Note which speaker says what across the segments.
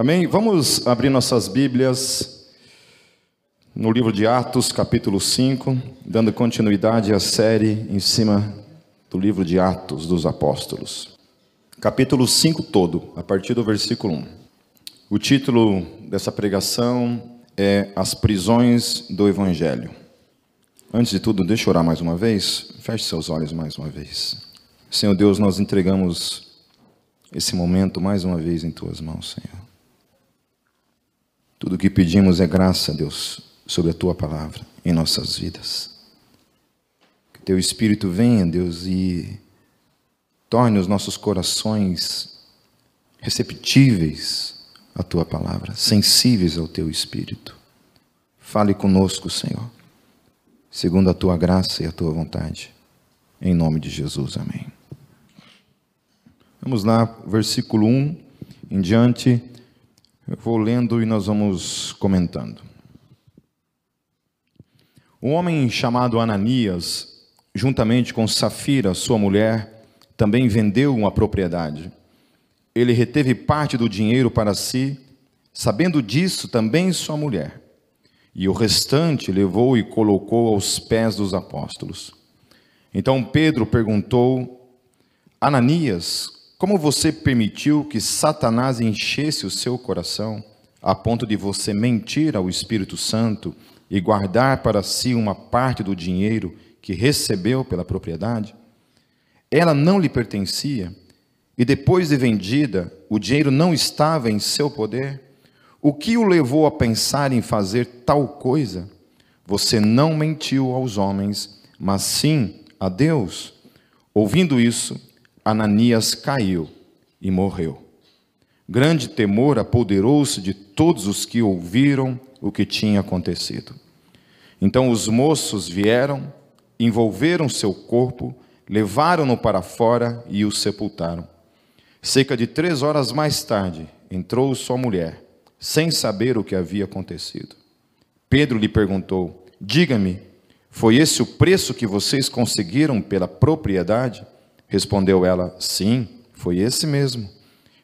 Speaker 1: Amém? Vamos abrir nossas Bíblias no livro de Atos, capítulo 5, dando continuidade à série em cima do livro de Atos dos Apóstolos. Capítulo 5 todo, a partir do versículo 1. O título dessa pregação é As Prisões do Evangelho. Antes de tudo, deixa eu orar mais uma vez. Feche seus olhos mais uma vez. Senhor Deus, nós entregamos esse momento mais uma vez em tuas mãos, Senhor. Tudo o que pedimos é graça, Deus, sobre a tua palavra em nossas vidas. Que teu Espírito venha, Deus, e torne os nossos corações receptíveis à tua palavra, sensíveis ao teu Espírito. Fale conosco, Senhor, segundo a tua graça e a tua vontade. Em nome de Jesus, amém. Vamos lá, versículo 1 em diante. Eu vou lendo e nós vamos comentando. Um homem chamado Ananias, juntamente com Safira, sua mulher, também vendeu uma propriedade. Ele reteve parte do dinheiro para si, sabendo disso também sua mulher. E o restante levou e colocou aos pés dos apóstolos. Então Pedro perguntou: Ananias, como você permitiu que Satanás enchesse o seu coração, a ponto de você mentir ao Espírito Santo e guardar para si uma parte do dinheiro que recebeu pela propriedade? Ela não lhe pertencia, e depois de vendida, o dinheiro não estava em seu poder? O que o levou a pensar em fazer tal coisa? Você não mentiu aos homens, mas sim a Deus. Ouvindo isso, Ananias caiu e morreu. Grande temor apoderou-se de todos os que ouviram o que tinha acontecido. Então os moços vieram, envolveram seu corpo, levaram-no para fora e o sepultaram. Cerca de três horas mais tarde, entrou sua mulher, sem saber o que havia acontecido. Pedro lhe perguntou: Diga-me, foi esse o preço que vocês conseguiram pela propriedade? Respondeu ela: Sim, foi esse mesmo.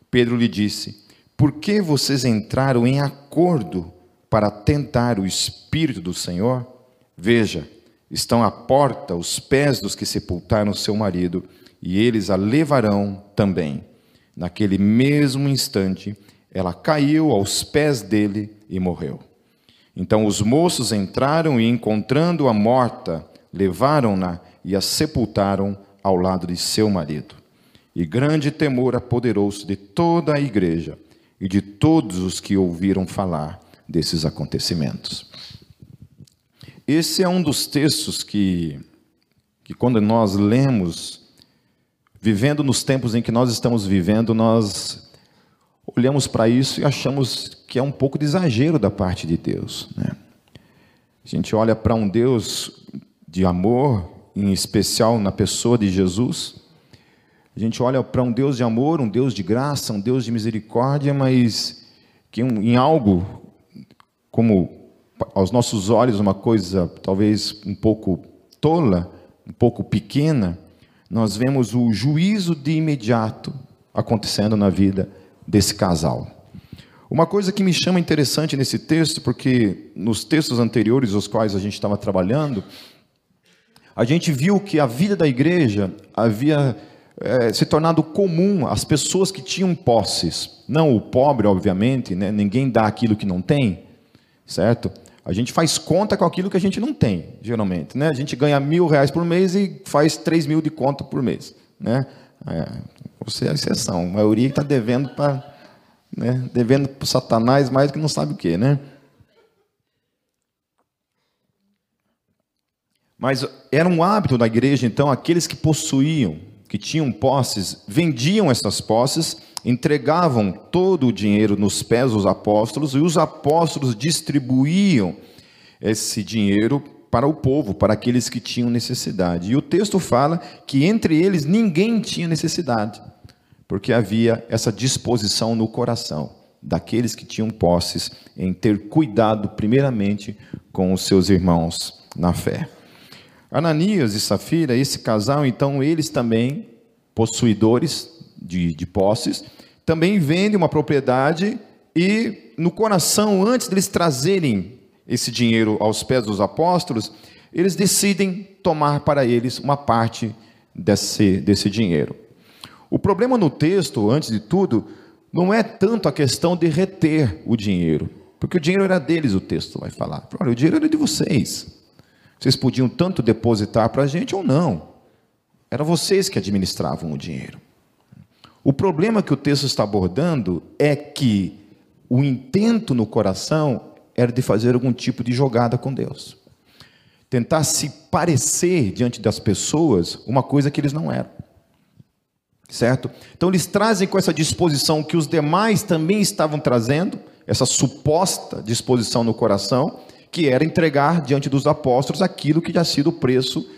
Speaker 1: Pedro lhe disse: Por que vocês entraram em acordo para tentar o Espírito do Senhor? Veja, estão à porta os pés dos que sepultaram seu marido, e eles a levarão também. Naquele mesmo instante, ela caiu aos pés dele e morreu. Então os moços entraram e, encontrando-a morta, levaram-na e a sepultaram ao lado de seu marido. E grande temor apoderou-se de toda a igreja e de todos os que ouviram falar desses acontecimentos. Esse é um dos textos que, que quando nós lemos, vivendo nos tempos em que nós estamos vivendo, nós olhamos para isso e achamos que é um pouco de exagero da parte de Deus. Né? A gente olha para um Deus de amor, em especial na pessoa de Jesus. A gente olha para um Deus de amor, um Deus de graça, um Deus de misericórdia, mas que em algo como aos nossos olhos uma coisa talvez um pouco tola, um pouco pequena, nós vemos o juízo de imediato acontecendo na vida desse casal. Uma coisa que me chama interessante nesse texto, porque nos textos anteriores aos quais a gente estava trabalhando, a gente viu que a vida da igreja havia é, se tornado comum às pessoas que tinham posses. Não o pobre, obviamente, né? ninguém dá aquilo que não tem, certo? A gente faz conta com aquilo que a gente não tem, geralmente. Né? A gente ganha mil reais por mês e faz três mil de conta por mês. Né? É, você é a exceção. A maioria está devendo para né? devendo para Satanás mais do que não sabe o que, né? Mas era um hábito da igreja, então, aqueles que possuíam, que tinham posses, vendiam essas posses, entregavam todo o dinheiro nos pés dos apóstolos e os apóstolos distribuíam esse dinheiro para o povo, para aqueles que tinham necessidade. E o texto fala que entre eles ninguém tinha necessidade, porque havia essa disposição no coração daqueles que tinham posses em ter cuidado primeiramente com os seus irmãos na fé. Ananias e Safira, esse casal, então, eles também, possuidores de, de posses, também vendem uma propriedade E no coração, antes deles trazerem esse dinheiro aos pés dos apóstolos, eles decidem tomar para eles uma parte desse, desse dinheiro. O problema no texto, antes de tudo, não é tanto a questão de reter o dinheiro, porque o dinheiro era deles, o texto vai falar. Olha, o dinheiro era de vocês. Vocês podiam tanto depositar para a gente ou não. Eram vocês que administravam o dinheiro. O problema que o texto está abordando é que o intento no coração era de fazer algum tipo de jogada com Deus. Tentar se parecer diante das pessoas uma coisa que eles não eram. Certo? Então eles trazem com essa disposição que os demais também estavam trazendo, essa suposta disposição no coração, que era entregar diante dos apóstolos aquilo que tinha sido o preço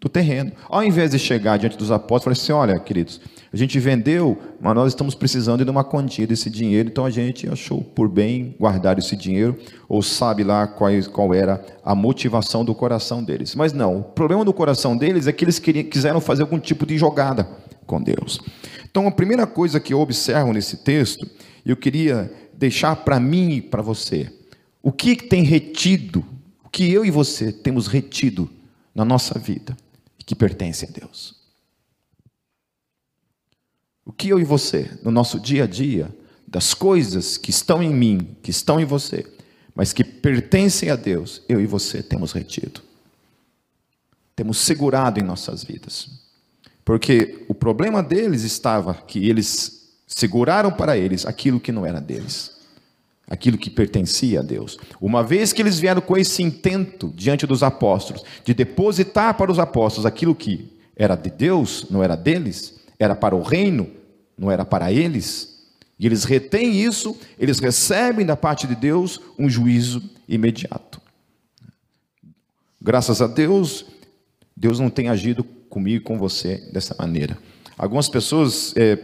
Speaker 1: do terreno. Ao invés de chegar diante dos apóstolos, falar assim: olha, queridos, a gente vendeu, mas nós estamos precisando de uma quantia desse dinheiro, então a gente achou por bem guardar esse dinheiro, ou sabe lá qual, qual era a motivação do coração deles. Mas não, o problema do coração deles é que eles queriam, quiseram fazer algum tipo de jogada com Deus. Então a primeira coisa que eu observo nesse texto, eu queria deixar para mim e para você, o que tem retido, o que eu e você temos retido na nossa vida, que pertence a Deus. O que eu e você, no nosso dia a dia, das coisas que estão em mim, que estão em você, mas que pertencem a Deus, eu e você temos retido. Temos segurado em nossas vidas. Porque o problema deles estava que eles seguraram para eles aquilo que não era deles aquilo que pertencia a Deus. Uma vez que eles vieram com esse intento diante dos apóstolos, de depositar para os apóstolos aquilo que era de Deus, não era deles, era para o reino, não era para eles, e eles retêm isso, eles recebem da parte de Deus um juízo imediato. Graças a Deus, Deus não tem agido comigo e com você dessa maneira. Algumas pessoas é,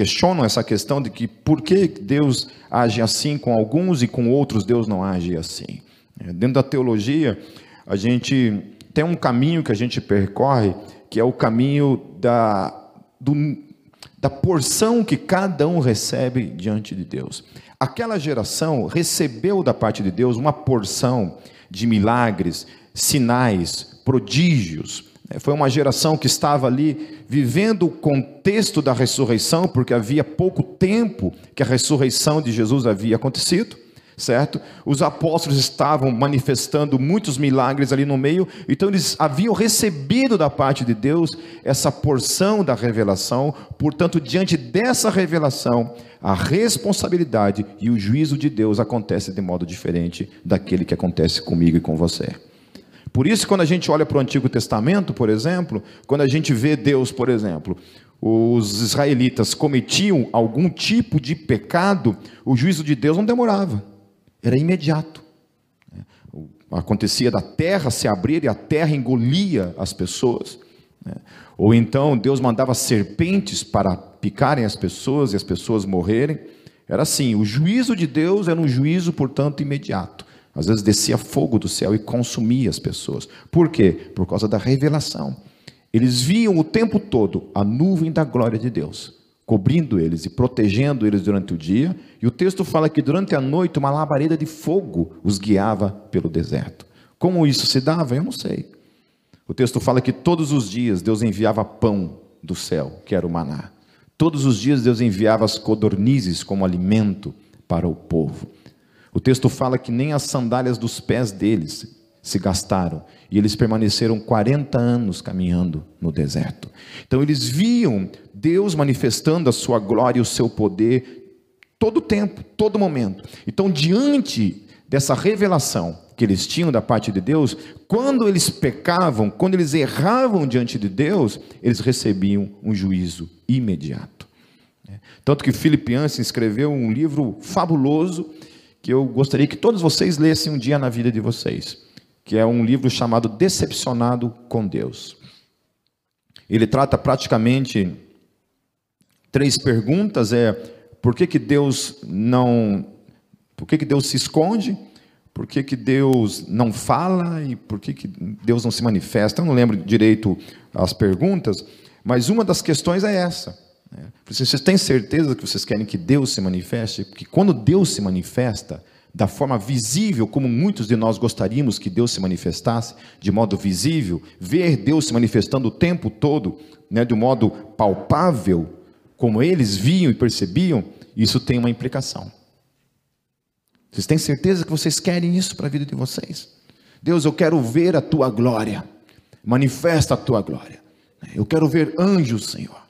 Speaker 1: questionam essa questão de que por que Deus age assim com alguns e com outros Deus não age assim. É, dentro da teologia, a gente tem um caminho que a gente percorre, que é o caminho da, do, da porção que cada um recebe diante de Deus. Aquela geração recebeu da parte de Deus uma porção de milagres, sinais, prodígios, foi uma geração que estava ali vivendo o contexto da ressurreição, porque havia pouco tempo que a ressurreição de Jesus havia acontecido, certo? Os apóstolos estavam manifestando muitos milagres ali no meio, então eles haviam recebido da parte de Deus essa porção da revelação, portanto, diante dessa revelação, a responsabilidade e o juízo de Deus acontece de modo diferente daquele que acontece comigo e com você. Por isso, quando a gente olha para o Antigo Testamento, por exemplo, quando a gente vê Deus, por exemplo, os israelitas cometiam algum tipo de pecado, o juízo de Deus não demorava, era imediato. Acontecia da terra se abrir e a terra engolia as pessoas. Né? Ou então Deus mandava serpentes para picarem as pessoas e as pessoas morrerem. Era assim: o juízo de Deus era um juízo, portanto, imediato. Às vezes descia fogo do céu e consumia as pessoas. Por quê? Por causa da revelação. Eles viam o tempo todo a nuvem da glória de Deus, cobrindo eles e protegendo eles durante o dia. E o texto fala que durante a noite uma labareda de fogo os guiava pelo deserto. Como isso se dava? Eu não sei. O texto fala que todos os dias Deus enviava pão do céu, que era o maná. Todos os dias Deus enviava as codornizes como alimento para o povo. O texto fala que nem as sandálias dos pés deles se gastaram, e eles permaneceram 40 anos caminhando no deserto. Então eles viam Deus manifestando a sua glória e o seu poder todo o tempo, todo momento. Então, diante dessa revelação que eles tinham da parte de Deus, quando eles pecavam, quando eles erravam diante de Deus, eles recebiam um juízo imediato. Tanto que Philip Yancey escreveu um livro fabuloso que eu gostaria que todos vocês lessem um dia na vida de vocês, que é um livro chamado Decepcionado com Deus. Ele trata praticamente três perguntas: é por que, que Deus não, por que, que Deus se esconde? Por que, que Deus não fala e por que, que Deus não se manifesta? Eu não lembro direito as perguntas, mas uma das questões é essa. Né? Vocês têm certeza que vocês querem que Deus se manifeste? Porque quando Deus se manifesta, da forma visível, como muitos de nós gostaríamos que Deus se manifestasse, de modo visível, ver Deus se manifestando o tempo todo, né, de um modo palpável, como eles viam e percebiam, isso tem uma implicação. Vocês têm certeza que vocês querem isso para a vida de vocês? Deus, eu quero ver a tua glória, manifesta a tua glória. Eu quero ver anjos, Senhor.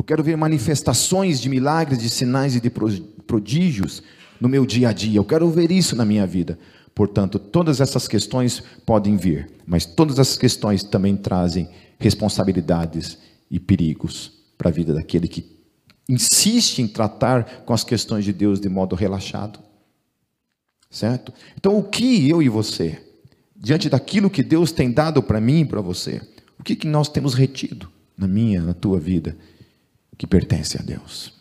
Speaker 1: Eu quero ver manifestações de milagres, de sinais e de prodígios no meu dia a dia. Eu quero ver isso na minha vida. Portanto, todas essas questões podem vir, mas todas essas questões também trazem responsabilidades e perigos para a vida daquele que insiste em tratar com as questões de Deus de modo relaxado. Certo? Então, o que eu e você, diante daquilo que Deus tem dado para mim e para você, o que, que nós temos retido na minha, na tua vida, que pertence a Deus?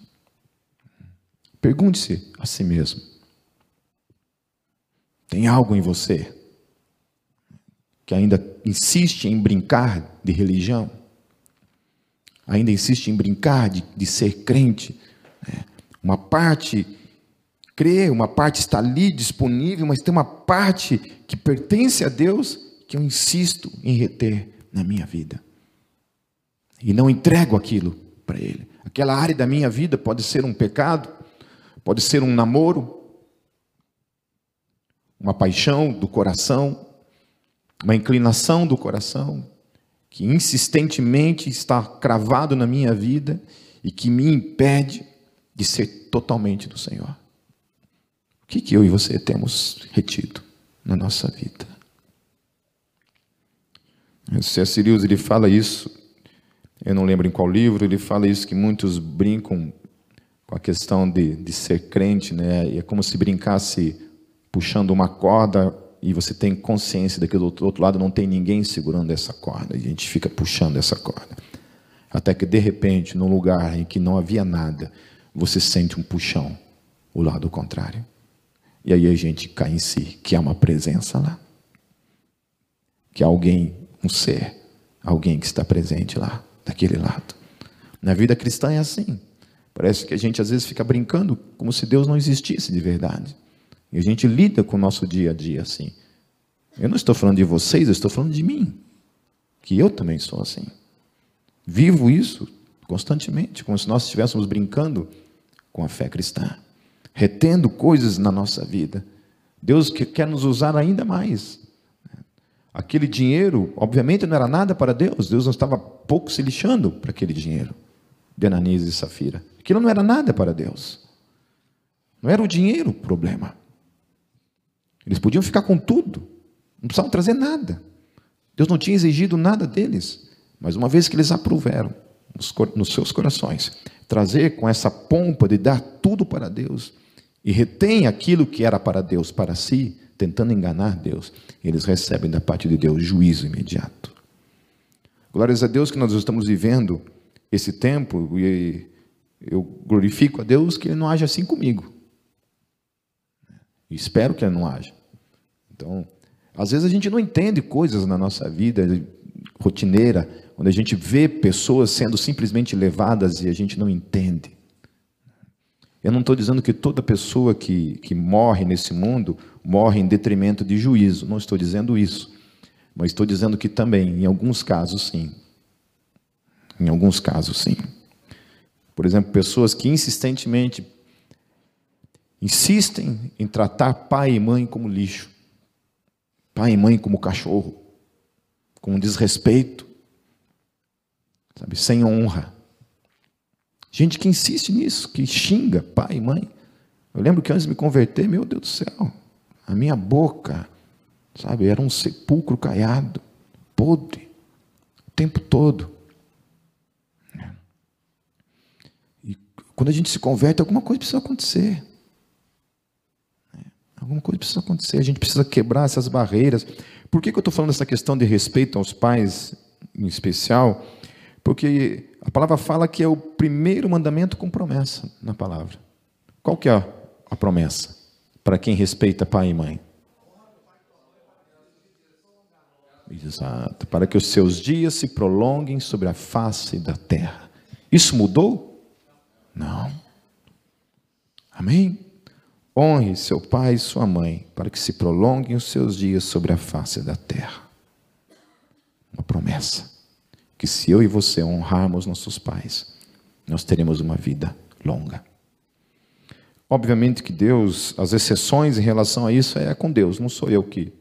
Speaker 1: Pergunte-se a si mesmo: tem algo em você que ainda insiste em brincar de religião? Ainda insiste em brincar de, de ser crente? Né? Uma parte crê, uma parte está ali disponível, mas tem uma parte que pertence a Deus que eu insisto em reter na minha vida. E não entrego aquilo para Ele. Aquela área da minha vida pode ser um pecado, Pode ser um namoro, uma paixão do coração, uma inclinação do coração, que insistentemente está cravado na minha vida e que me impede de ser totalmente do Senhor. O que, que eu e você temos retido na nossa vida? O C.S. Lewis ele fala isso, eu não lembro em qual livro, ele fala isso que muitos brincam com a questão de, de ser crente, né? E é como se brincasse puxando uma corda e você tem consciência que do outro lado não tem ninguém segurando essa corda. E a gente fica puxando essa corda. Até que, de repente, num lugar em que não havia nada, você sente um puxão, o lado contrário. E aí a gente cai em si, que há uma presença lá. Que há alguém, um ser, alguém que está presente lá, daquele lado. Na vida cristã é assim. Parece que a gente às vezes fica brincando como se Deus não existisse de verdade. E a gente lida com o nosso dia a dia assim. Eu não estou falando de vocês, eu estou falando de mim. Que eu também sou assim. Vivo isso constantemente, como se nós estivéssemos brincando com a fé cristã, retendo coisas na nossa vida. Deus quer nos usar ainda mais. Aquele dinheiro, obviamente, não era nada para Deus. Deus não estava pouco se lixando para aquele dinheiro de Ananias e Safira. Aquilo não era nada para Deus. Não era o dinheiro o problema. Eles podiam ficar com tudo, não precisavam trazer nada. Deus não tinha exigido nada deles, mas uma vez que eles aproveram nos seus corações, trazer com essa pompa de dar tudo para Deus e retém aquilo que era para Deus para si, tentando enganar Deus, eles recebem da parte de Deus juízo imediato. Glórias a Deus que nós estamos vivendo esse tempo e eu glorifico a Deus que Ele não age assim comigo. Espero que Ele não haja. Então, às vezes a gente não entende coisas na nossa vida rotineira, onde a gente vê pessoas sendo simplesmente levadas e a gente não entende. Eu não estou dizendo que toda pessoa que, que morre nesse mundo morre em detrimento de juízo, não estou dizendo isso. Mas estou dizendo que também, em alguns casos, sim. Em alguns casos, sim. Por exemplo, pessoas que insistentemente insistem em tratar pai e mãe como lixo, pai e mãe como cachorro, com desrespeito, sabe, sem honra. Gente que insiste nisso, que xinga pai e mãe. Eu lembro que antes de me converter, meu Deus do céu, a minha boca, sabe, era um sepulcro caiado, podre, o tempo todo. Quando a gente se converte, alguma coisa precisa acontecer. Alguma coisa precisa acontecer. A gente precisa quebrar essas barreiras. Por que, que eu estou falando essa questão de respeito aos pais, em especial? Porque a palavra fala que é o primeiro mandamento com promessa na palavra. Qual que é a promessa para quem respeita pai e mãe? Exato. Para que os seus dias se prolonguem sobre a face da terra. Isso mudou? Não. Amém? Honre seu pai e sua mãe, para que se prolonguem os seus dias sobre a face da terra. Uma promessa. Que se eu e você honrarmos nossos pais, nós teremos uma vida longa. Obviamente que Deus, as exceções em relação a isso é com Deus, não sou eu que,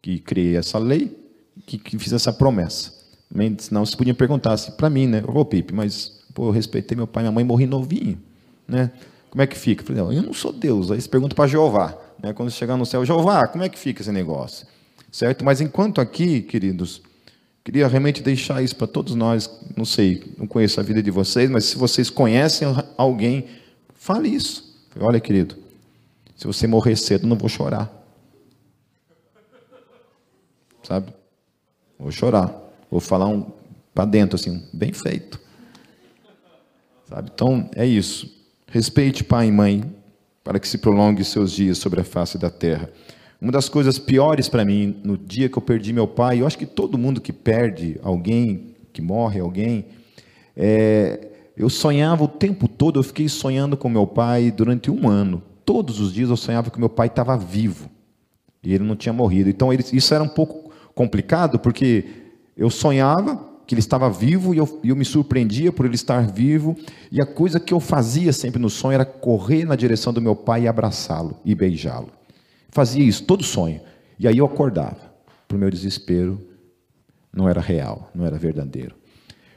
Speaker 1: que criei essa lei, que, que fiz essa promessa. Senão você podia perguntar assim, para mim, né? Ô Pipe, mas pô, eu respeitei meu pai e minha mãe, morri novinho, né? Como é que fica? Eu falei, não, eu não sou Deus. Aí você pergunta para Jeová, né? Quando chegar no céu, Jeová, como é que fica esse negócio? Certo? Mas enquanto aqui, queridos, queria realmente deixar isso para todos nós. Não sei, não conheço a vida de vocês, mas se vocês conhecem alguém, fale isso. Olha, querido, se você morrer cedo, não vou chorar. Sabe? Vou chorar. Vou falar um para dentro, assim, bem feito. Sabe? Então, é isso. Respeite pai e mãe, para que se prolongue seus dias sobre a face da terra. Uma das coisas piores para mim, no dia que eu perdi meu pai, eu acho que todo mundo que perde alguém, que morre alguém, é, eu sonhava o tempo todo, eu fiquei sonhando com meu pai durante um ano. Todos os dias eu sonhava que meu pai estava vivo e ele não tinha morrido. Então ele, isso era um pouco complicado, porque eu sonhava que ele estava vivo e eu, eu, me surpreendia por ele estar vivo. E a coisa que eu fazia sempre no sonho era correr na direção do meu pai e abraçá-lo e beijá-lo. Fazia isso todo sonho. E aí eu acordava. Para o meu desespero, não era real, não era verdadeiro.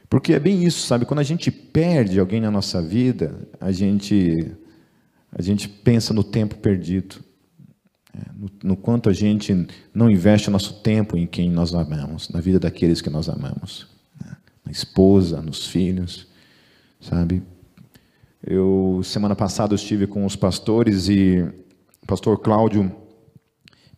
Speaker 1: Porque é bem isso, sabe? Quando a gente perde alguém na nossa vida, a gente, a gente pensa no tempo perdido, é, no, no, quanto a gente não investe o nosso tempo em quem nós amamos, na vida daqueles que nós amamos, né? na esposa, nos filhos, sabe? Eu semana passada eu estive com os pastores e o pastor Cláudio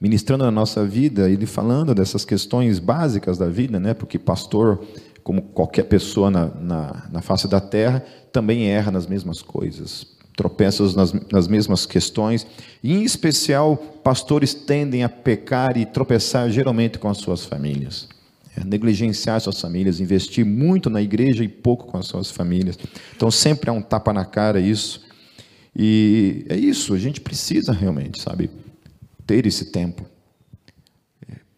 Speaker 1: ministrando na nossa vida, ele falando dessas questões básicas da vida, né? Porque pastor como qualquer pessoa na, na, na face da terra, também erra nas mesmas coisas, tropeça nas, nas mesmas questões, e em especial, pastores tendem a pecar e tropeçar geralmente com as suas famílias. É, negligenciar suas famílias, investir muito na igreja e pouco com as suas famílias. Então sempre há um tapa na cara isso. E é isso, a gente precisa realmente, sabe, ter esse tempo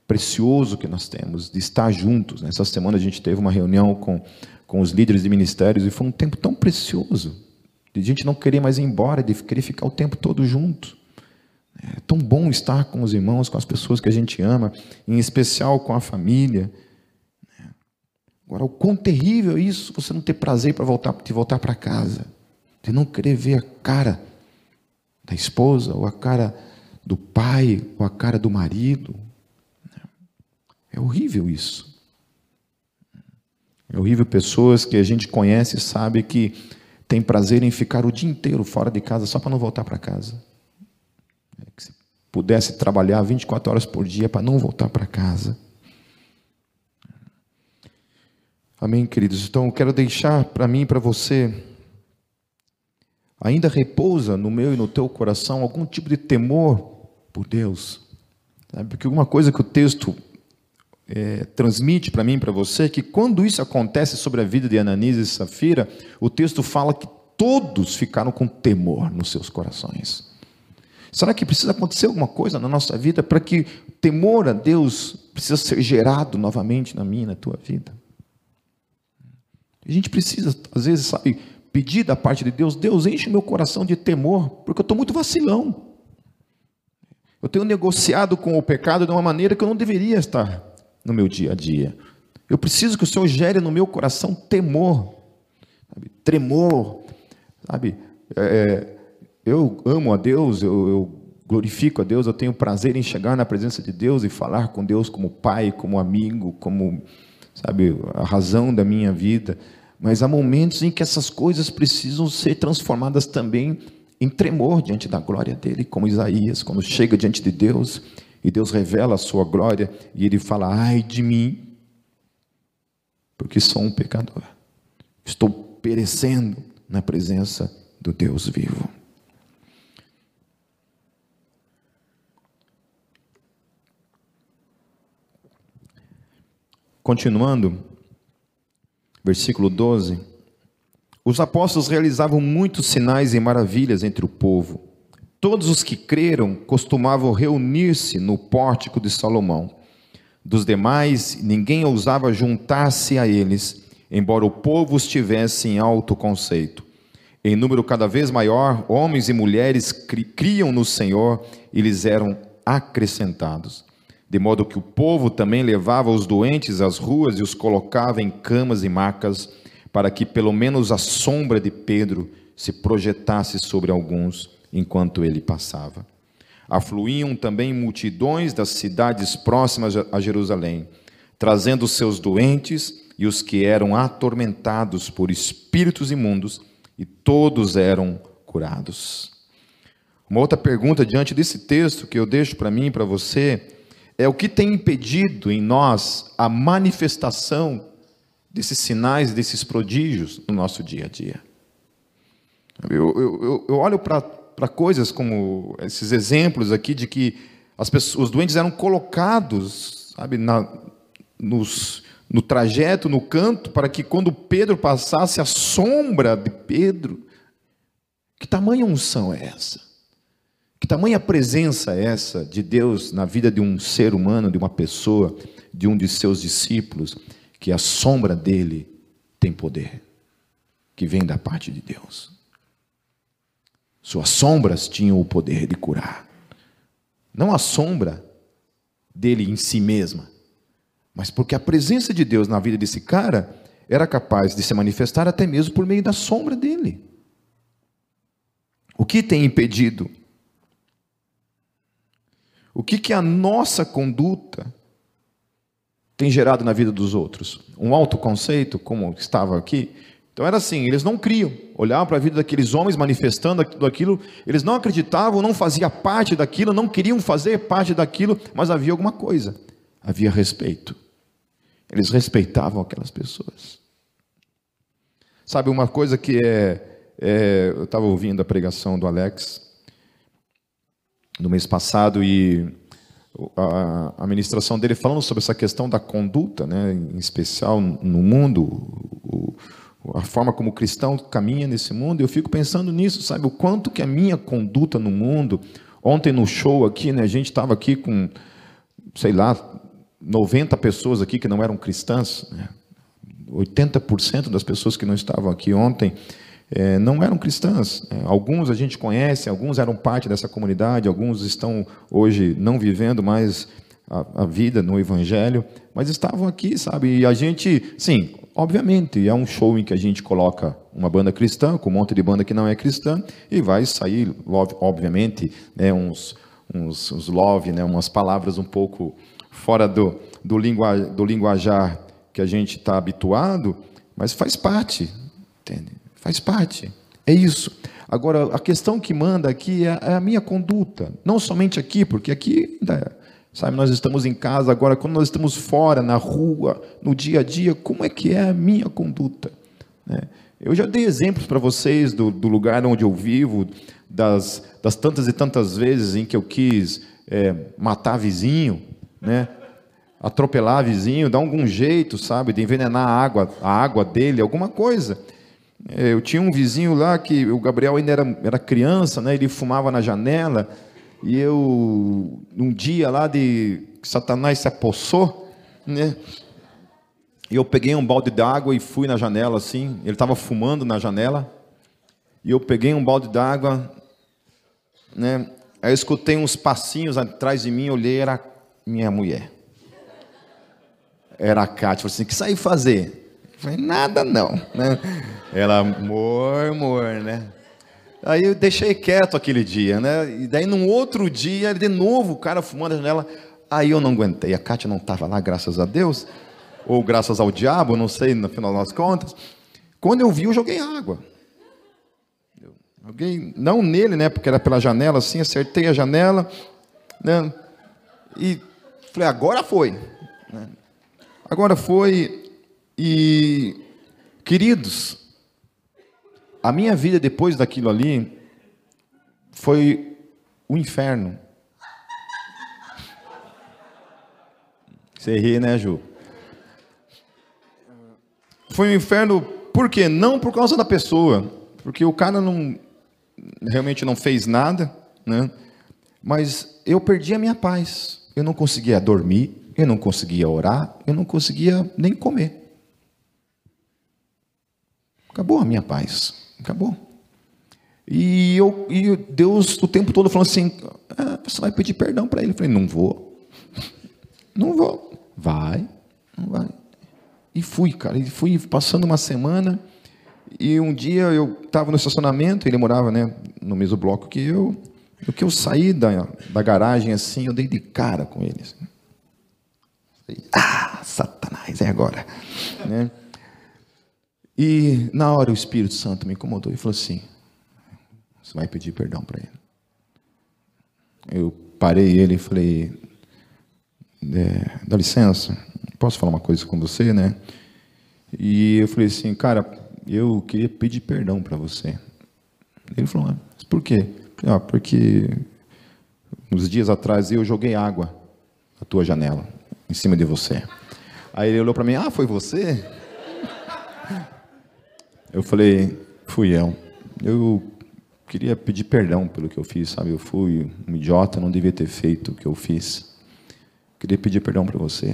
Speaker 1: precioso que nós temos de estar juntos. Nessa semana a gente teve uma reunião com, com os líderes de ministérios e foi um tempo tão precioso de a gente não querer mais ir embora, de querer ficar o tempo todo junto. É tão bom estar com os irmãos, com as pessoas que a gente ama, em especial com a família. Agora, o quão terrível é isso, você não ter prazer para voltar, de voltar para casa, de não querer ver a cara da esposa, ou a cara do pai, ou a cara do marido, é horrível isso. É horrível pessoas que a gente conhece e sabe que tem prazer em ficar o dia inteiro fora de casa só para não voltar para casa. É que se pudesse trabalhar 24 horas por dia para não voltar para casa. Amém, queridos? Então eu quero deixar para mim e para você ainda repousa no meu e no teu coração algum tipo de temor por Deus. Sabe? Porque uma coisa que o texto é, transmite para mim, para você, que quando isso acontece sobre a vida de Ananias e Safira, o texto fala que todos ficaram com temor nos seus corações. Será que precisa acontecer alguma coisa na nossa vida para que temor a Deus precisa ser gerado novamente na minha, na tua vida? A gente precisa, às vezes, sabe, pedir da parte de Deus, Deus enche meu coração de temor, porque eu estou muito vacilão. Eu tenho negociado com o pecado de uma maneira que eu não deveria estar no meu dia a dia. Eu preciso que o Senhor gere no meu coração temor, sabe? tremor, sabe? É, é, eu amo a Deus, eu, eu glorifico a Deus, eu tenho prazer em chegar na presença de Deus e falar com Deus como pai, como amigo, como, sabe, a razão da minha vida. Mas há momentos em que essas coisas precisam ser transformadas também em tremor diante da glória dele, como Isaías, quando chega diante de Deus e Deus revela a sua glória e ele fala: "Ai de mim, porque sou um pecador. Estou perecendo na presença do Deus vivo." Continuando, versículo 12. Os apóstolos realizavam muitos sinais e maravilhas entre o povo. Todos os que creram costumavam reunir-se no pórtico de Salomão. Dos demais, ninguém ousava juntar-se a eles, embora o povo estivesse em alto conceito. Em número cada vez maior, homens e mulheres criam no Senhor e lhes eram acrescentados. De modo que o povo também levava os doentes às ruas e os colocava em camas e macas para que pelo menos a sombra de Pedro se projetasse sobre alguns enquanto ele passava. Afluíam também multidões das cidades próximas a Jerusalém, trazendo seus doentes e os que eram atormentados por espíritos imundos, e todos eram curados. Uma outra pergunta diante desse texto que eu deixo para mim e para você é o que tem impedido em nós a manifestação desses sinais, desses prodígios no nosso dia a dia. Eu, eu, eu olho para coisas como esses exemplos aqui de que as pessoas, os doentes eram colocados, sabe, na, nos, no trajeto, no canto, para que quando Pedro passasse, a sombra de Pedro. Que tamanha unção é essa? Que tamanha presença é essa de Deus na vida de um ser humano, de uma pessoa, de um de seus discípulos? Que a sombra dele tem poder, que vem da parte de Deus. Suas sombras tinham o poder de curar. Não a sombra dele em si mesma, mas porque a presença de Deus na vida desse cara era capaz de se manifestar até mesmo por meio da sombra dele. O que tem impedido? O que que a nossa conduta tem gerado na vida dos outros? Um autoconceito, como estava aqui. Então era assim, eles não criam, olhavam para a vida daqueles homens manifestando tudo aquilo, eles não acreditavam, não faziam parte daquilo, não queriam fazer parte daquilo, mas havia alguma coisa, havia respeito. Eles respeitavam aquelas pessoas. Sabe uma coisa que é, é eu estava ouvindo a pregação do Alex no mês passado e a, a ministração dele falando sobre essa questão da conduta, né, em especial no mundo, o, a forma como o cristão caminha nesse mundo, eu fico pensando nisso, sabe, o quanto que a minha conduta no mundo, ontem no show aqui, né, a gente estava aqui com, sei lá, 90 pessoas aqui que não eram cristãs, né, 80% das pessoas que não estavam aqui ontem, é, não eram cristãs. É, alguns a gente conhece, alguns eram parte dessa comunidade, alguns estão hoje não vivendo mais a, a, vida no Evangelho, mas estavam aqui, sabe? E a gente, sim, obviamente, é um show em que a gente coloca uma banda cristã com um monte de banda que não é cristã e vai sair, obviamente, né, uns, uns, uns love, né, umas palavras um pouco fora do, do, lingua, do linguajar que a gente está habituado, mas faz parte, entende? Faz parte. É isso. Agora, a questão que manda aqui é, é a minha conduta. Não somente aqui, porque aqui, sabe, nós estamos em casa. Agora, quando nós estamos fora, na rua, no dia a dia, como é que é a minha conduta? Né? Eu já dei exemplos para vocês do, do, lugar onde eu vivo, das, das, tantas e tantas vezes em que eu quis é, matar vizinho, né? atropelar vizinho, dar algum jeito, sabe, de envenenar a água, a água dele, alguma coisa. É, eu tinha um vizinho lá que o Gabriel ainda era, era criança, né? Ele fumava na janela e eu um dia lá de Satanás se apossou, né? E eu peguei um balde d'água e fui na janela assim. Ele estava fumando na janela e eu peguei um balde d'água, né? Aí eu escutei uns passinhos atrás de mim, olhei era minha mulher. Era a Cátia, falei assim: "Que sair fazer?" Falei, nada não, né? Ela, amor, amor, né? Aí eu deixei quieto aquele dia, né? E daí num outro dia, de novo, o cara fumando na janela. Aí eu não aguentei. A Kátia não estava lá, graças a Deus. Ou graças ao diabo, não sei, no final das contas. Quando eu vi, eu joguei água. Joguei, não nele, né? Porque era pela janela assim, acertei a janela, né? E falei, agora foi. Né? Agora foi, e, queridos, a minha vida depois daquilo ali foi o inferno. Você ri, né, Ju? Foi um inferno Por quê? Não por causa da pessoa, porque o cara não realmente não fez nada, né? Mas eu perdi a minha paz. Eu não conseguia dormir, eu não conseguia orar, eu não conseguia nem comer. Acabou a minha paz. Acabou. E, eu, e Deus o tempo todo falando assim: ah, você vai pedir perdão para ele. Eu falei: não vou. Não vou. Vai, não vai. E fui, cara. E fui passando uma semana. E um dia eu estava no estacionamento, ele morava né, no mesmo bloco que eu. No que eu saí da, da garagem assim, eu dei de cara com ele. Assim. Ah, Satanás, é agora. né? E na hora o Espírito Santo me incomodou e falou assim: Você vai pedir perdão para ele. Eu parei ele e falei: é, Dá licença, posso falar uma coisa com você, né? E eu falei assim: Cara, eu queria pedir perdão para você. Ele falou: Mas por quê? Ah, porque uns dias atrás eu joguei água na tua janela, em cima de você. Aí ele olhou para mim: Ah, foi você? Eu falei, fui eu. Eu queria pedir perdão pelo que eu fiz, sabe? Eu fui um idiota, não devia ter feito o que eu fiz. Queria pedir perdão para você.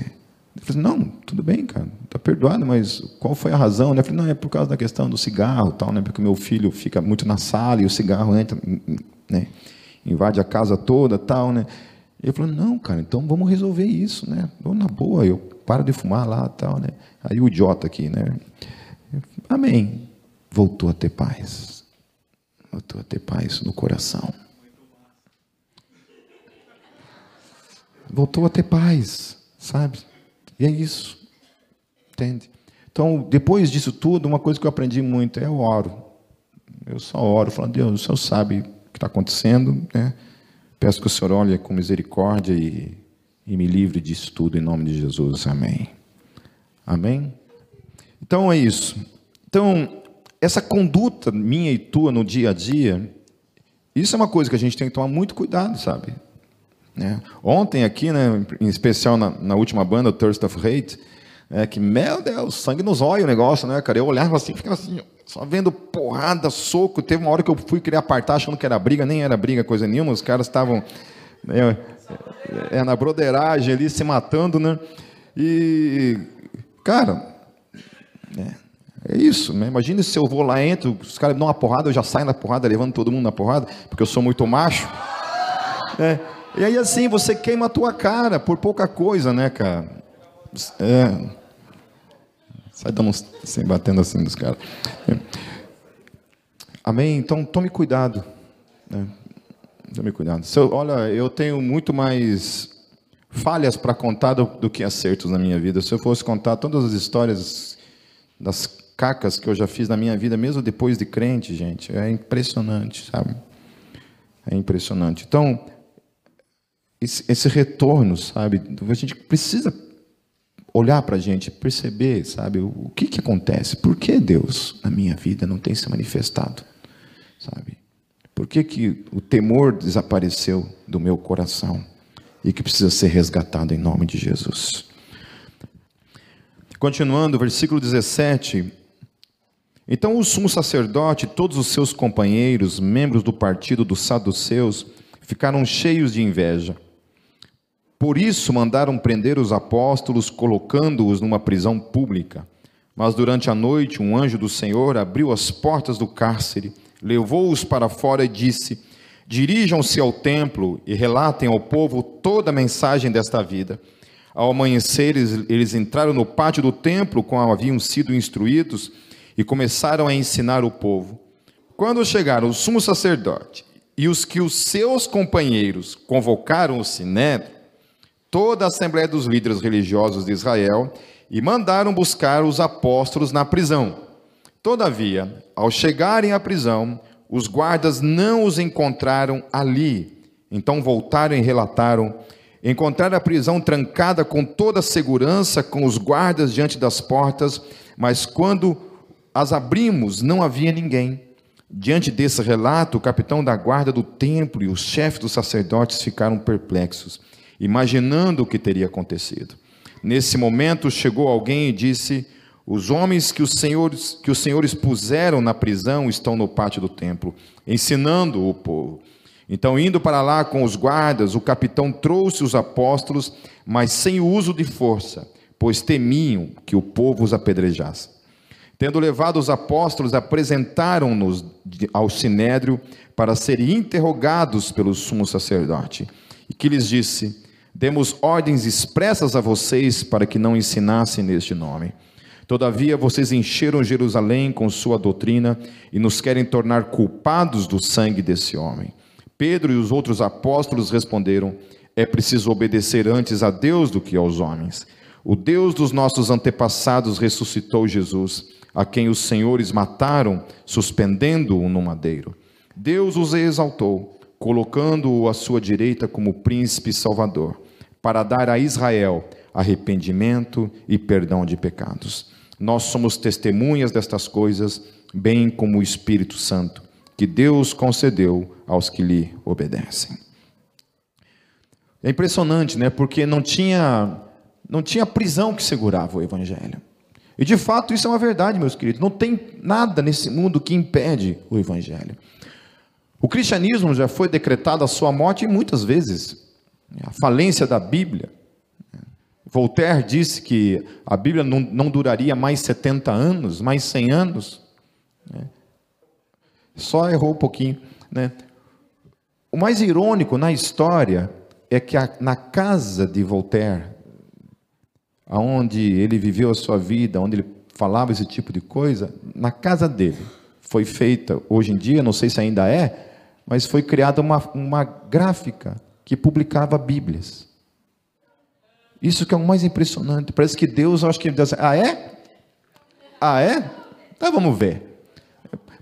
Speaker 1: Ele falou, não, tudo bem, cara, tá perdoado, mas qual foi a razão? Eu falei, não, é por causa da questão do cigarro, tal, né? Porque meu filho fica muito na sala e o cigarro entra, né? Invade a casa toda, tal, né? Ele falou, não, cara, então vamos resolver isso, né? Na boa, eu paro de fumar lá, tal, né? Aí o idiota aqui, né? Amém voltou a ter paz. Voltou a ter paz no coração. Voltou a ter paz, sabe? E é isso. Entende? Então, depois disso tudo, uma coisa que eu aprendi muito é eu oro. Eu só oro, falando, Deus, o Senhor sabe o que está acontecendo, né? Peço que o Senhor olhe com misericórdia e, e me livre disso tudo em nome de Jesus. Amém. Amém? Então é isso. Então, essa conduta minha e tua no dia a dia, isso é uma coisa que a gente tem que tomar muito cuidado, sabe? Né? Ontem aqui, né, em especial na, na última banda, Thirst of Hate, é que, meu Deus, sangue nos olhos o negócio, né, cara? Eu olhava assim, ficava assim, só vendo porrada, soco. Teve uma hora que eu fui querer apartar achando que era briga, nem era briga, coisa nenhuma. Os caras estavam né, é, na broderagem ali, se matando, né? E, cara, né? É isso, né? Imagina se eu vou lá, entro, os caras me dão uma porrada, eu já saio na porrada, levando todo mundo na porrada, porque eu sou muito macho. É. E aí assim, você queima a tua cara por pouca coisa, né, cara? É. Sai dando assim, batendo assim dos caras. É. Amém? Então tome cuidado. Né? Tome cuidado. Eu, olha, eu tenho muito mais falhas para contar do, do que acertos na minha vida. Se eu fosse contar todas as histórias das cacas que eu já fiz na minha vida, mesmo depois de crente, gente. É impressionante, sabe? É impressionante. Então, esse, esse retorno, sabe? A gente precisa olhar para a gente, perceber, sabe? O, que, que acontece? Por que Deus na minha vida não tem se manifestado? Sabe? Por que, que o temor desapareceu do meu coração e que precisa ser resgatado em nome de Jesus? Continuando, versículo 17, então o sumo sacerdote e todos os seus companheiros, membros do partido dos saduceus, ficaram cheios de inveja. Por isso mandaram prender os apóstolos, colocando-os numa prisão pública. Mas durante a noite, um anjo do Senhor abriu as portas do cárcere, levou-os para fora e disse: Dirijam-se ao templo e relatem ao povo toda a mensagem desta vida. Ao amanhecer, eles, entraram no pátio do templo, como haviam sido instruídos, e começaram a ensinar o povo. Quando chegaram o sumo sacerdote e os que os seus companheiros convocaram o sinédrio, toda a assembleia dos líderes religiosos de Israel, e mandaram buscar os apóstolos na prisão. Todavia, ao chegarem à prisão, os guardas não os encontraram ali. Então voltaram e relataram: encontraram a prisão trancada com toda a segurança, com os guardas diante das portas, mas quando as abrimos, não havia ninguém. Diante desse relato, o capitão da guarda do templo e os chefes dos sacerdotes ficaram perplexos, imaginando o que teria acontecido. Nesse momento chegou alguém e disse: Os homens que os senhores que os senhores puseram na prisão estão no pátio do templo, ensinando o povo. Então, indo para lá com os guardas, o capitão trouxe os apóstolos, mas sem o uso de força, pois temiam que o povo os apedrejasse. Tendo levado os apóstolos, apresentaram-nos ao sinédrio para serem interrogados pelo sumo sacerdote, e que lhes disse: Demos ordens expressas a vocês para que não ensinassem neste nome. Todavia, vocês encheram Jerusalém com sua doutrina e nos querem tornar culpados do sangue desse homem. Pedro e os outros apóstolos responderam: É preciso obedecer antes a Deus do que aos homens. O Deus dos nossos antepassados ressuscitou Jesus, a quem os senhores mataram, suspendendo-o no madeiro. Deus os exaltou, colocando-o à sua direita como príncipe salvador, para dar a Israel arrependimento e perdão de pecados. Nós somos testemunhas destas coisas, bem como o Espírito Santo que Deus concedeu aos que lhe obedecem. É impressionante, né? Porque não tinha não tinha prisão que segurava o evangelho. E de fato isso é uma verdade, meus queridos. Não tem nada nesse mundo que impede o evangelho. O cristianismo já foi decretado a sua morte muitas vezes. A falência da Bíblia. Voltaire disse que a Bíblia não, não duraria mais 70 anos, mais 100 anos. Né? Só errou um pouquinho, né? O mais irônico na história é que a, na casa de Voltaire, aonde ele viveu a sua vida, onde ele falava esse tipo de coisa, na casa dele foi feita, hoje em dia, não sei se ainda é, mas foi criada uma, uma gráfica que publicava Bíblias. Isso que é o mais impressionante. Parece que Deus, acho que Deus, ah é? Ah é? Então vamos ver.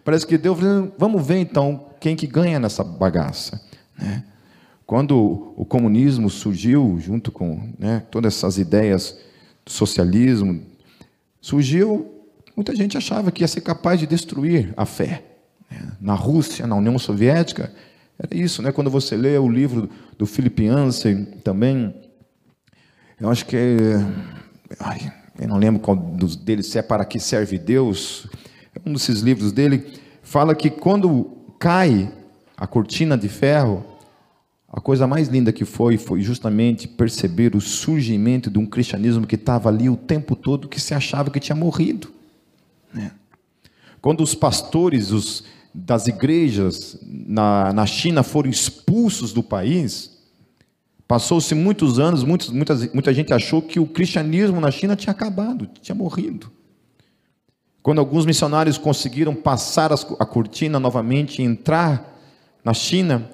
Speaker 1: Parece que Deus, vamos ver então quem que ganha nessa bagaça. Né? Quando o comunismo surgiu, junto com né, todas essas ideias do socialismo, surgiu, muita gente achava que ia ser capaz de destruir a fé. Né? Na Rússia, na União Soviética, era isso, né? Quando você lê o livro do Philip Yancey também, eu acho que ai, eu não lembro qual dos deles se é para que serve Deus, um desses livros dele, fala que quando cai a cortina de ferro, a coisa mais linda que foi, foi justamente perceber o surgimento de um cristianismo que estava ali o tempo todo, que se achava que tinha morrido. Né? Quando os pastores os, das igrejas na, na China foram expulsos do país, passou-se muitos anos, muitos, muita, muita gente achou que o cristianismo na China tinha acabado, tinha morrido. Quando alguns missionários conseguiram passar a cortina novamente e entrar na China,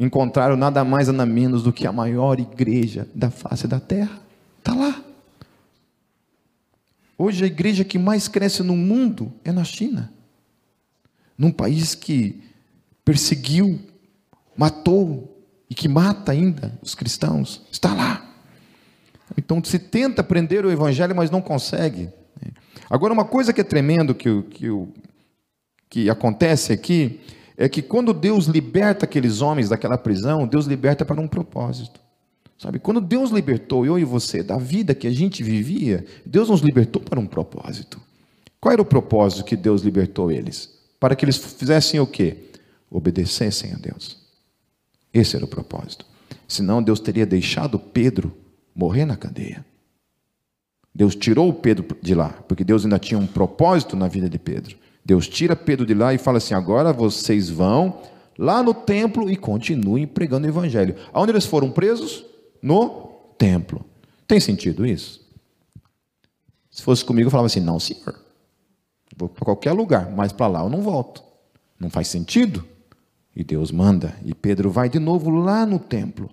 Speaker 1: encontraram nada mais nada menos do que a maior igreja da face da terra. Está lá. Hoje a igreja que mais cresce no mundo é na China. Num país que perseguiu, matou e que mata ainda os cristãos. Está lá. Então se tenta aprender o evangelho, mas não consegue. Agora, uma coisa que é tremendo que, que, que acontece aqui é que quando Deus liberta aqueles homens daquela prisão, Deus liberta para um propósito. Sabe, quando Deus libertou eu e você da vida que a gente vivia, Deus nos libertou para um propósito. Qual era o propósito que Deus libertou eles? Para que eles fizessem o quê? Obedecessem a Deus. Esse era o propósito. Senão Deus teria deixado Pedro morrer na cadeia. Deus tirou Pedro de lá, porque Deus ainda tinha um propósito na vida de Pedro. Deus tira Pedro de lá e fala assim: agora vocês vão lá no templo e continuem pregando o evangelho. Aonde eles foram presos? No templo. Tem sentido isso? Se fosse comigo, eu falava assim: não, senhor. Vou para qualquer lugar, mas para lá eu não volto. Não faz sentido. E Deus manda. E Pedro vai de novo lá no templo.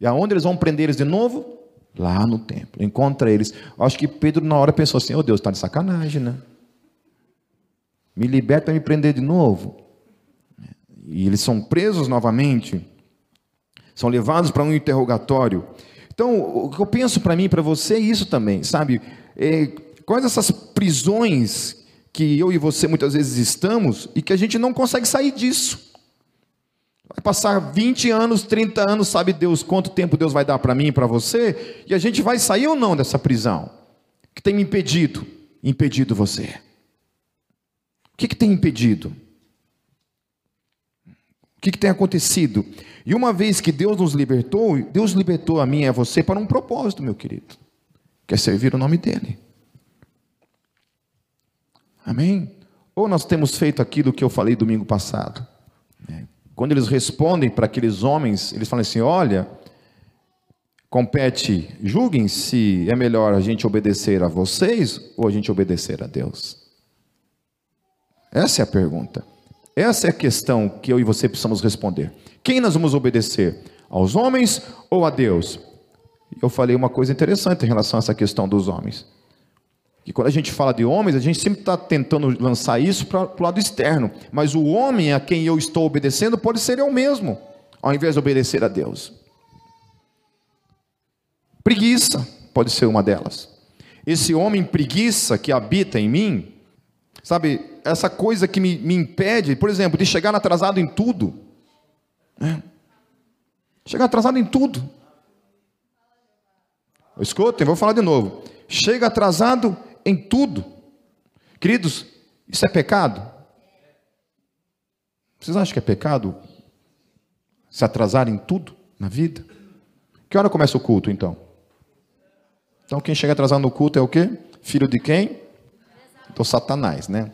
Speaker 1: E aonde eles vão prender eles de novo? Lá no templo. Encontra eles. Acho que Pedro, na hora, pensou assim: oh, Deus, está de sacanagem, né? Me liberta para me prender de novo. E eles são presos novamente. São levados para um interrogatório. Então, o que eu penso para mim e para você é isso também, sabe? É, quais essas prisões que eu e você muitas vezes estamos e que a gente não consegue sair disso. Vai passar 20 anos, 30 anos, sabe Deus quanto tempo Deus vai dar para mim e para você, e a gente vai sair ou não dessa prisão. que tem me impedido, impedido você? O que, que tem impedido? O que, que tem acontecido? E uma vez que Deus nos libertou, Deus libertou a mim e a você para um propósito, meu querido, que é servir o nome dEle. Amém? Ou nós temos feito aquilo que eu falei domingo passado. Né? Quando eles respondem para aqueles homens, eles falam assim: olha, compete, julguem se é melhor a gente obedecer a vocês ou a gente obedecer a Deus. Essa é a pergunta. Essa é a questão que eu e você precisamos responder. Quem nós vamos obedecer? Aos homens ou a Deus? Eu falei uma coisa interessante em relação a essa questão dos homens. Que quando a gente fala de homens, a gente sempre está tentando lançar isso para o lado externo. Mas o homem a quem eu estou obedecendo pode ser eu mesmo, ao invés de obedecer a Deus. Preguiça pode ser uma delas. Esse homem preguiça que habita em mim, sabe, essa coisa que me, me impede, por exemplo, de chegar atrasado em tudo. Né? Chegar atrasado em tudo. Escutem, vou falar de novo. Chega atrasado em tudo. Queridos, isso é pecado? Vocês acham que é pecado se atrasar em tudo na vida? Que hora começa o culto então? Então quem chega atrasado no culto é o quê? Filho de quem? Do Satanás, né?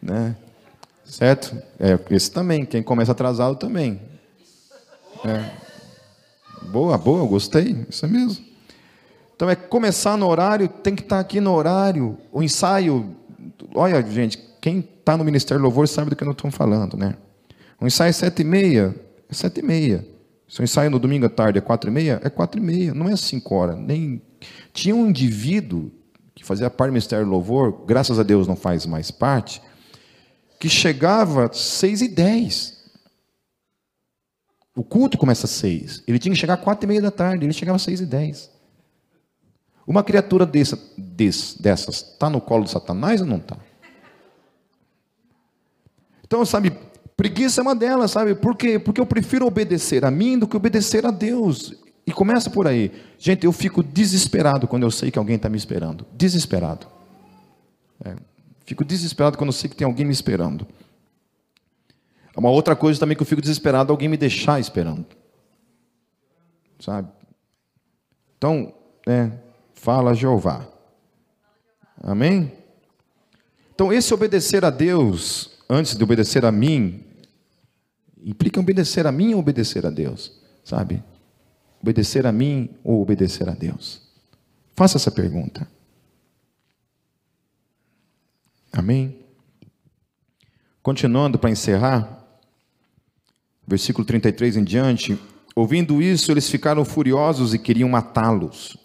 Speaker 1: Né? Certo? É, esse também, quem começa atrasado também. É. Boa, boa, gostei, isso é mesmo. Então é começar no horário, tem que estar aqui no horário. O ensaio, olha, gente, quem está no Ministério Louvor sabe do que eu estou falando, né? O ensaio é sete e meia, é sete e meia. Se eu ensaio no domingo à tarde é quatro e meia, é quatro e meia, não é cinco horas. Nem... Tinha um indivíduo que fazia parte do Ministério Louvor, graças a Deus não faz mais parte, que chegava seis e dez. O culto começa às seis. Ele tinha que chegar às quatro e meia da tarde, ele chegava às seis e dez. Uma criatura dessa, dessas está no colo de Satanás ou não está? Então, sabe, Preguiça é uma delas, sabe? Por quê? Porque eu prefiro obedecer a mim do que obedecer a Deus. E começa por aí. Gente, eu fico desesperado quando eu sei que alguém está me esperando. Desesperado. É, fico desesperado quando eu sei que tem alguém me esperando. Uma outra coisa também que eu fico desesperado é alguém me deixar esperando. Sabe? Então, é, fala Jeová. Amém? Então, esse obedecer a Deus, antes de obedecer a mim, implica obedecer a mim ou obedecer a Deus, sabe? Obedecer a mim ou obedecer a Deus? Faça essa pergunta. Amém? Continuando para encerrar, versículo 33 em diante. Ouvindo isso, eles ficaram furiosos e queriam matá-los.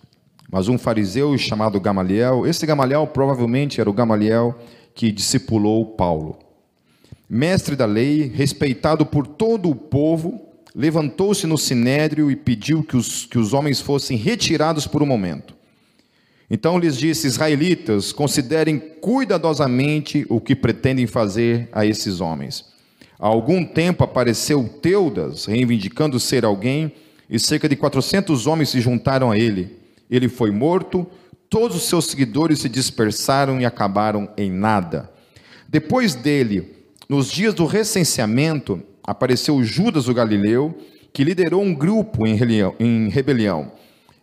Speaker 1: Mas um fariseu chamado Gamaliel, esse Gamaliel provavelmente era o Gamaliel que discipulou Paulo mestre da lei, respeitado por todo o povo, levantou-se no sinédrio e pediu que os, que os homens fossem retirados por um momento. Então lhes disse: Israelitas, considerem cuidadosamente o que pretendem fazer a esses homens. Há algum tempo apareceu Teudas, reivindicando ser alguém, e cerca de 400 homens se juntaram a ele. Ele foi morto, todos os seus seguidores se dispersaram e acabaram em nada. Depois dele, nos dias do recenseamento, apareceu Judas o Galileu, que liderou um grupo em rebelião.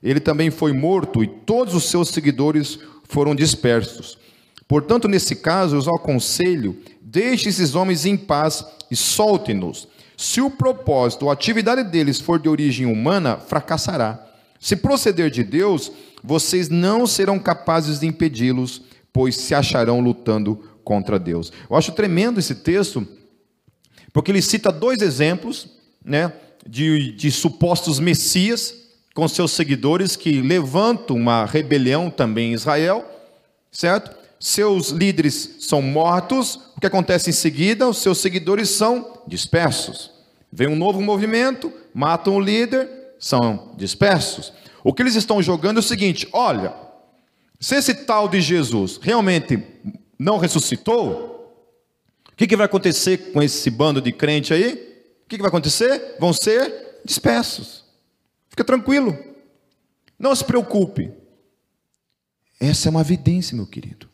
Speaker 1: Ele também foi morto e todos os seus seguidores foram dispersos. Portanto, nesse caso, eu os aconselho: deixe esses homens em paz e solte-nos. Se o propósito ou a atividade deles for de origem humana, fracassará. Se proceder de Deus, vocês não serão capazes de impedi-los, pois se acharão lutando contra Deus. Eu acho tremendo esse texto, porque ele cita dois exemplos né, de, de supostos messias com seus seguidores que levantam uma rebelião também em Israel, certo? Seus líderes são mortos, o que acontece em seguida? Os seus seguidores são dispersos. Vem um novo movimento, matam o líder, são dispersos. O que eles estão jogando é o seguinte: olha, se esse tal de Jesus realmente não ressuscitou, o que, que vai acontecer com esse bando de crente aí? O que, que vai acontecer? Vão ser dispersos. Fica tranquilo. Não se preocupe. Essa é uma evidência, meu querido.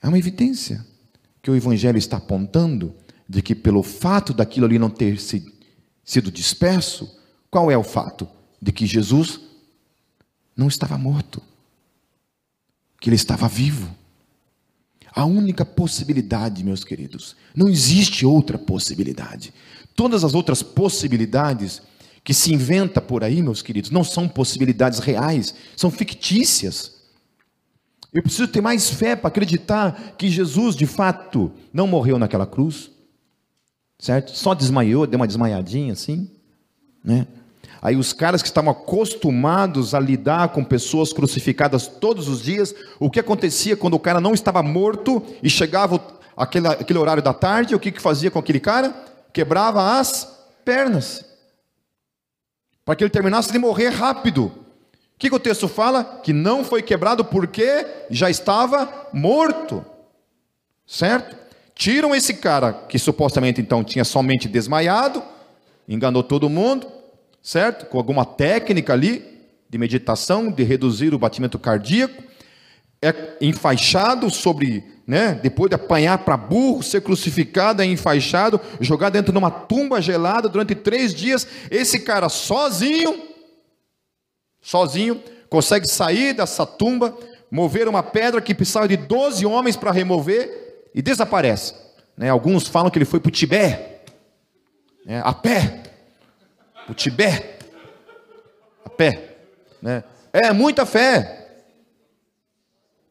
Speaker 1: É uma evidência que o Evangelho está apontando de que, pelo fato daquilo ali não ter sido disperso, qual é o fato? De que Jesus não estava morto, que ele estava vivo. A única possibilidade, meus queridos, não existe outra possibilidade. Todas as outras possibilidades que se inventa por aí, meus queridos, não são possibilidades reais, são fictícias. Eu preciso ter mais fé para acreditar que Jesus, de fato, não morreu naquela cruz, certo? Só desmaiou, deu uma desmaiadinha assim, né? Aí os caras que estavam acostumados a lidar com pessoas crucificadas todos os dias, o que acontecia quando o cara não estava morto e chegava aquele, aquele horário da tarde, o que, que fazia com aquele cara? Quebrava as pernas. Para que ele terminasse de morrer rápido. O que, que o texto fala? Que não foi quebrado porque já estava morto. Certo? Tiram esse cara que supostamente então tinha somente desmaiado, enganou todo mundo, certo? Com alguma técnica ali de meditação, de reduzir o batimento cardíaco, é enfaixado sobre, né, depois de apanhar para burro, ser crucificado, enfaixado, jogado dentro de uma tumba gelada durante três dias. Esse cara sozinho, sozinho, consegue sair dessa tumba, mover uma pedra que precisava de 12 homens para remover e desaparece. Né? Alguns falam que ele foi para o Tibete, né, a pé, o Tibete, a pé. Né? É muita fé.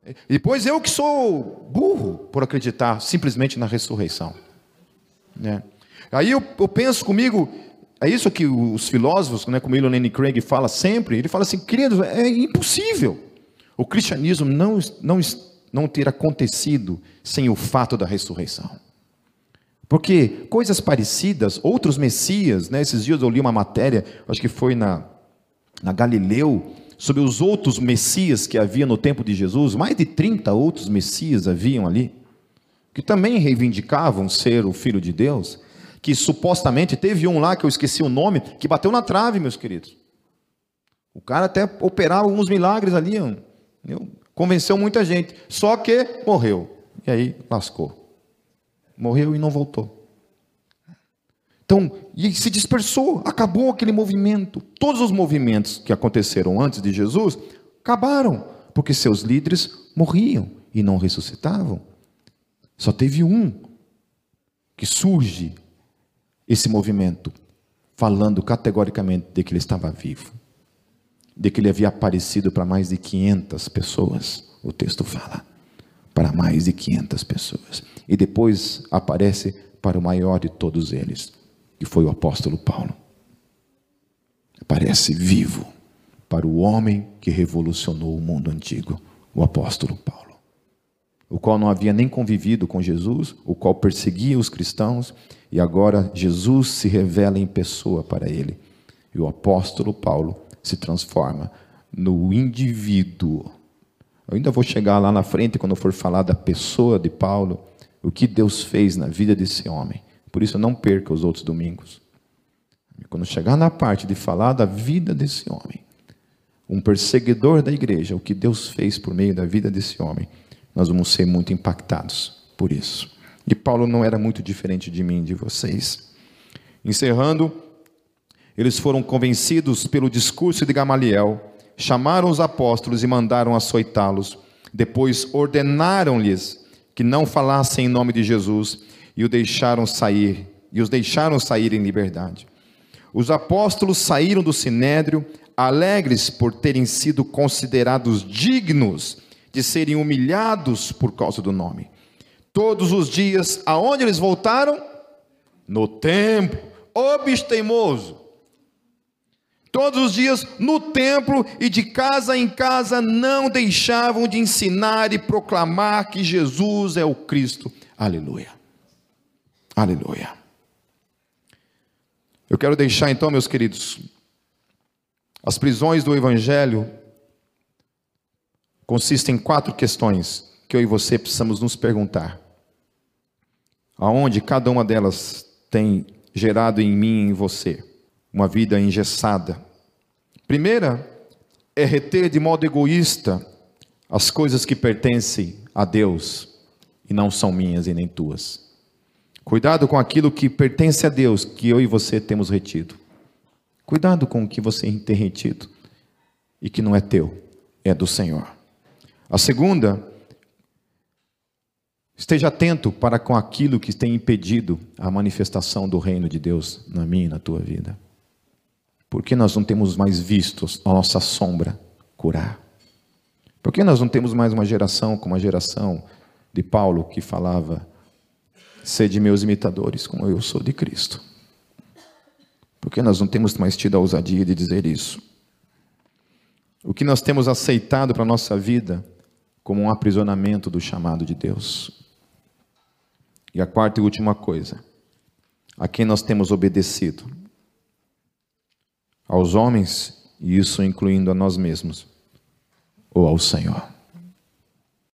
Speaker 1: E depois eu que sou burro por acreditar simplesmente na ressurreição. Né? Aí eu, eu, penso comigo, é isso que os filósofos, né, como William Lane Craig fala sempre, ele fala assim, querido, é impossível o cristianismo não, não, não ter acontecido sem o fato da ressurreição. Porque coisas parecidas, outros messias, né, esses dias eu li uma matéria, acho que foi na, na Galileu, sobre os outros messias que havia no tempo de Jesus, mais de 30 outros messias haviam ali, que também reivindicavam ser o filho de Deus, que supostamente teve um lá que eu esqueci o nome, que bateu na trave, meus queridos. O cara até operava alguns milagres ali, convenceu muita gente, só que morreu. E aí lascou morreu e não voltou. Então, e se dispersou, acabou aquele movimento. Todos os movimentos que aconteceram antes de Jesus acabaram, porque seus líderes morriam e não ressuscitavam. Só teve um que surge esse movimento, falando categoricamente de que ele estava vivo, de que ele havia aparecido para mais de 500 pessoas, o texto fala para mais de 500 pessoas. E depois aparece para o maior de todos eles, que foi o apóstolo Paulo. Aparece vivo para o homem que revolucionou o mundo antigo, o apóstolo Paulo, o qual não havia nem convivido com Jesus, o qual perseguia os cristãos, e agora Jesus se revela em pessoa para ele. E o apóstolo Paulo se transforma no indivíduo eu ainda vou chegar lá na frente quando for falar da pessoa de Paulo, o que Deus fez na vida desse homem. Por isso não perca os outros domingos. Quando chegar na parte de falar da vida desse homem, um perseguidor da igreja, o que Deus fez por meio da vida desse homem, nós vamos ser muito impactados por isso. E Paulo não era muito diferente de mim, de vocês. Encerrando, eles foram convencidos pelo discurso de Gamaliel chamaram os apóstolos e mandaram açoitá-los. Depois ordenaram-lhes que não falassem em nome de Jesus e o deixaram sair, e os deixaram sair em liberdade. Os apóstolos saíram do sinédrio alegres por terem sido considerados dignos de serem humilhados por causa do nome. Todos os dias, aonde eles voltaram? No templo, teimoso, Todos os dias no templo e de casa em casa não deixavam de ensinar e proclamar que Jesus é o Cristo. Aleluia. Aleluia. Eu quero deixar então, meus queridos, as prisões do Evangelho consistem em quatro questões que eu e você precisamos nos perguntar. Aonde cada uma delas tem gerado em mim e em você uma vida engessada. Primeira é reter de modo egoísta as coisas que pertencem a Deus e não são minhas e nem tuas. Cuidado com aquilo que pertence a Deus, que eu e você temos retido. Cuidado com o que você tem retido e que não é teu, é do Senhor. A segunda, esteja atento para com aquilo que tem impedido a manifestação do reino de Deus na minha e na tua vida. Por que nós não temos mais visto a nossa sombra curar? Por que nós não temos mais uma geração como a geração de Paulo que falava: Sede meus imitadores, como eu sou de Cristo? Por que nós não temos mais tido a ousadia de dizer isso? O que nós temos aceitado para a nossa vida como um aprisionamento do chamado de Deus. E a quarta e última coisa, a quem nós temos obedecido? Aos homens, e isso incluindo a nós mesmos, ou ao Senhor?